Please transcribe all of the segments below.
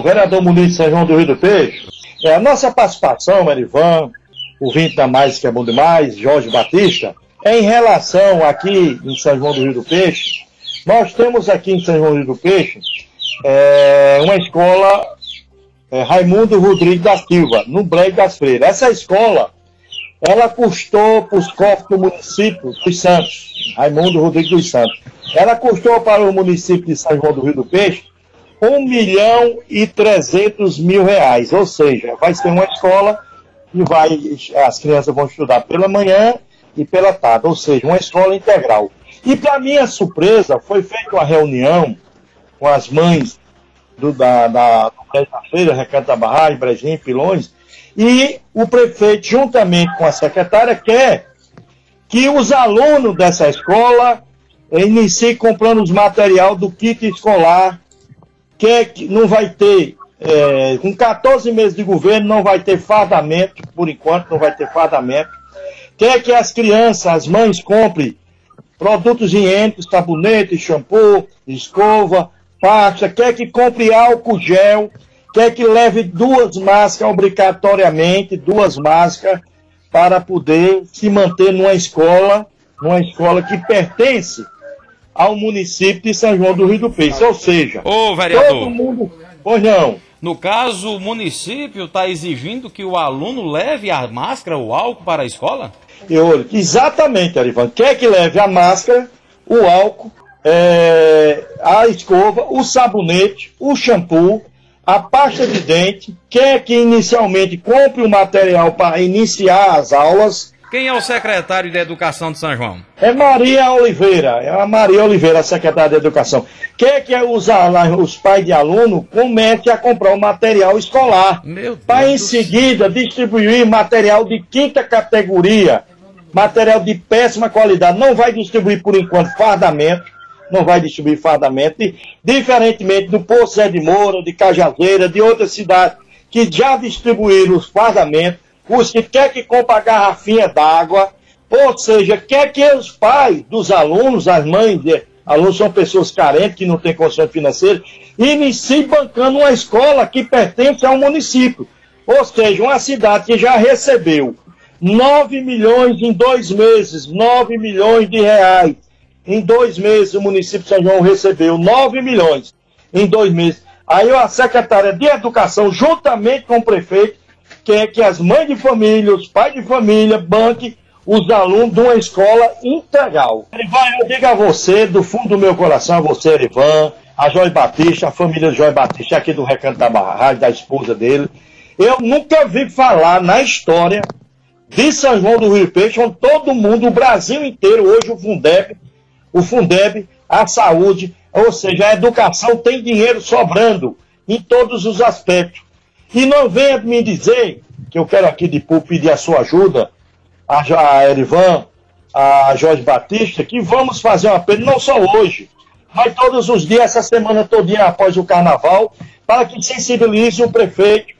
vereador Muniz São João do Rio do Peixe. É, a nossa participação, Marivan, o Vinte da Mais, que é bom demais, Jorge Batista, é em relação aqui em São João do Rio do Peixe. Nós temos aqui em São João do Rio do Peixe é, uma escola é, Raimundo Rodrigues da Silva, no Brejo das Freiras. Essa escola, ela custou para os cofres do município dos Santos, Raimundo Rodrigues dos Santos. Ela custou para o município de São João do Rio do Peixe 1 milhão e 300 mil reais. Ou seja, vai ser uma escola e vai, as crianças vão estudar pela manhã e pela tarde, ou seja, uma escola integral. E para minha surpresa, foi feita uma reunião com as mães do, da, da, da feira, Recanto da Barragem, Brejinho, Pilões, e o prefeito, juntamente com a secretária, quer que os alunos dessa escola iniciem comprando os material do kit escolar que não vai ter, é, com 14 meses de governo, não vai ter fardamento, por enquanto não vai ter fardamento. Quer que as crianças, as mães comprem produtos higiênicos, sabonete, shampoo, escova, pasta, quer que compre álcool gel, quer que leve duas máscaras obrigatoriamente, duas máscaras, para poder se manter numa escola, numa escola que pertence ao município de São João do Rio do Peixe. Ou seja, Ô, vereador. todo mundo. Pois não. No caso, o município está exigindo que o aluno leve a máscara, o álcool para a escola? Eu, exatamente, Arivan. Quer que leve a máscara, o álcool, é, a escova, o sabonete, o shampoo, a pasta de dente, quer que inicialmente compre o material para iniciar as aulas quem é o secretário de Educação de São João? É Maria Oliveira, é a Maria Oliveira, a secretária de Educação. Quer que os, os pais de aluno comecem a comprar o material escolar. Para em seguida distribuir material de quinta categoria, material de péssima qualidade. Não vai distribuir por enquanto fardamento, não vai distribuir fardamento, e, diferentemente do Poço de Moura, de Cajazeira, de outras cidades que já distribuíram os fardamentos os que quer que compre a garrafinha d'água, ou seja, quer que os pais dos alunos, as mães de alunos são pessoas carentes, que não têm condições financeiras, iniciem bancando uma escola que pertence ao município. Ou seja, uma cidade que já recebeu 9 milhões em dois meses, 9 milhões de reais. Em dois meses o município de São João recebeu 9 milhões em dois meses. Aí a secretária de Educação, juntamente com o prefeito, quer que as mães de família, os pais de família banquem os alunos de uma escola integral. Erivan, eu digo a você, do fundo do meu coração, a você, Erivan, a Joy Batista, a família Joy Batista, aqui do Recanto da Barragem, da esposa dele. Eu nunca vi falar na história de São João do Rio Peixe, onde todo mundo, o Brasil inteiro, hoje o Fundeb, o Fundeb, a saúde, ou seja, a educação tem dinheiro sobrando em todos os aspectos. E não venha me dizer, que eu quero aqui de público pedir a sua ajuda, a, a Erivan, a Jorge Batista, que vamos fazer um apelo, não só hoje, mas todos os dias, essa semana todinha após o carnaval, para que sensibilize o prefeito,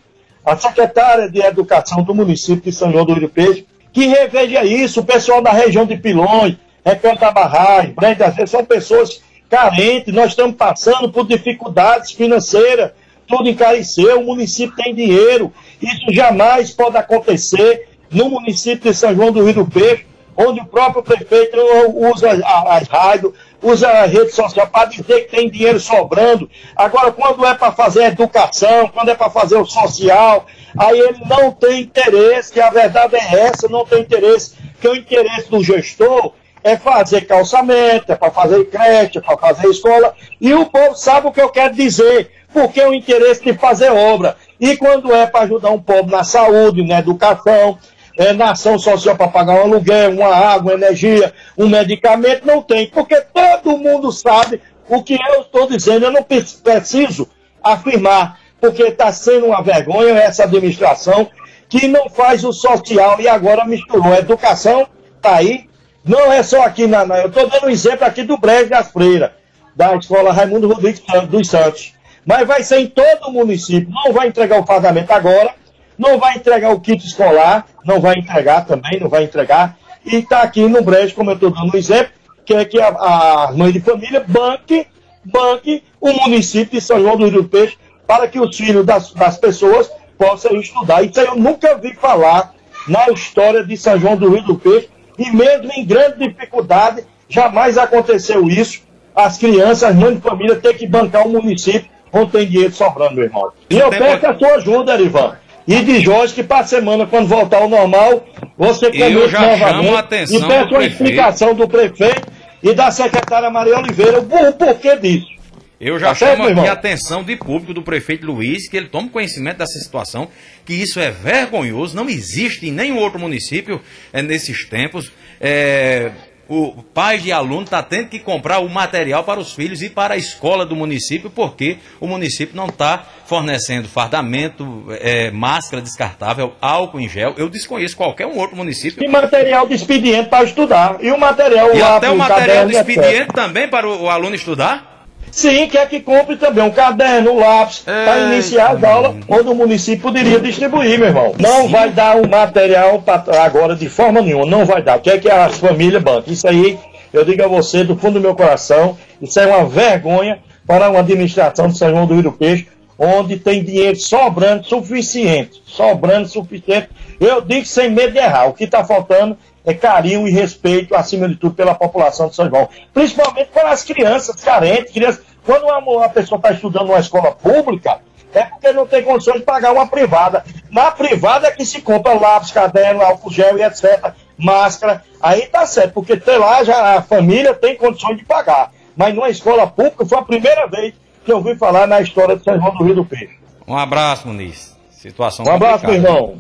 a secretária de Educação do município de São João do Rio Peixe, que reveja isso, o pessoal da região de Pilões, Recanto da Barragem, Brenda, são pessoas carentes, nós estamos passando por dificuldades financeiras, tudo encareceu, o município tem dinheiro. Isso jamais pode acontecer no município de São João do Rio do Peixe, onde o próprio prefeito usa as rádios, usa a rede social para dizer que tem dinheiro sobrando. Agora, quando é para fazer educação, quando é para fazer o social, aí ele não tem interesse, que a verdade é essa, não tem interesse, que o interesse do gestor é fazer calçamento, é para fazer creche, é para fazer escola, e o povo sabe o que eu quero dizer porque o interesse de fazer obra. E quando é para ajudar um povo na saúde, na educação, é, na ação social para pagar um aluguel, uma água, energia, um medicamento, não tem. Porque todo mundo sabe o que eu estou dizendo. Eu não preciso afirmar, porque está sendo uma vergonha essa administração que não faz o social e agora misturou. A educação está aí. Não é só aqui na eu estou dando um exemplo aqui do Brejo das Freiras, da escola Raimundo Rodrigues dos Santos mas vai ser em todo o município. Não vai entregar o pagamento agora, não vai entregar o kit escolar, não vai entregar também, não vai entregar. E está aqui no Brejo, como eu estou dando um exemplo, que é que a, a mãe de família banque, banque o município de São João do Rio Peixe para que os filhos das, das pessoas possam estudar. Isso eu nunca vi falar na história de São João do Rio do Peixe, e mesmo em grande dificuldade, jamais aconteceu isso. As crianças, as mães de família, ter que bancar o município onde tem dinheiro sobrando, meu irmão. E eu peço a sua ajuda, Erivan. E de Jorge, que para a semana, quando voltar ao normal, você comente novamente. e peço uma explicação do prefeito e da secretária Maria Oliveira o porquê disso. Eu já tá chamo certo, aqui a atenção de público do prefeito Luiz, que ele tome conhecimento dessa situação, que isso é vergonhoso, não existe em nenhum outro município é, nesses tempos. É, o pai de aluno está tendo que comprar o material para os filhos e para a escola do município, porque o município não está fornecendo fardamento, é, máscara descartável, álcool em gel. Eu desconheço qualquer um outro município. E material de expediente para estudar. E o material E até o material de expediente também para o, o aluno estudar? Sim, quer que compre também um caderno, um lápis, para iniciar as aulas, onde o município poderia distribuir, meu irmão. Não Sim. vai dar o material pra, agora de forma nenhuma, não vai dar. Quer que as famílias banquem. Isso aí, eu digo a você, do fundo do meu coração, isso é uma vergonha para uma administração de São João do Rio do Peixe, onde tem dinheiro sobrando suficiente, sobrando suficiente. Eu digo sem medo de errar, o que está faltando é carinho e respeito, acima de tudo, pela população de São João. Principalmente para as crianças carentes, crianças. Quando uma, uma pessoa está estudando numa escola pública, é porque não tem condições de pagar uma privada. Na privada é que se compra lápis, caderno, álcool gel e etc. Máscara. Aí tá certo, porque tem lá já a família tem condições de pagar. Mas numa escola pública foi a primeira vez que eu ouvi falar na história de São João do Rio do Peixe. Um abraço, Muniz. Situação Um abraço, irmão.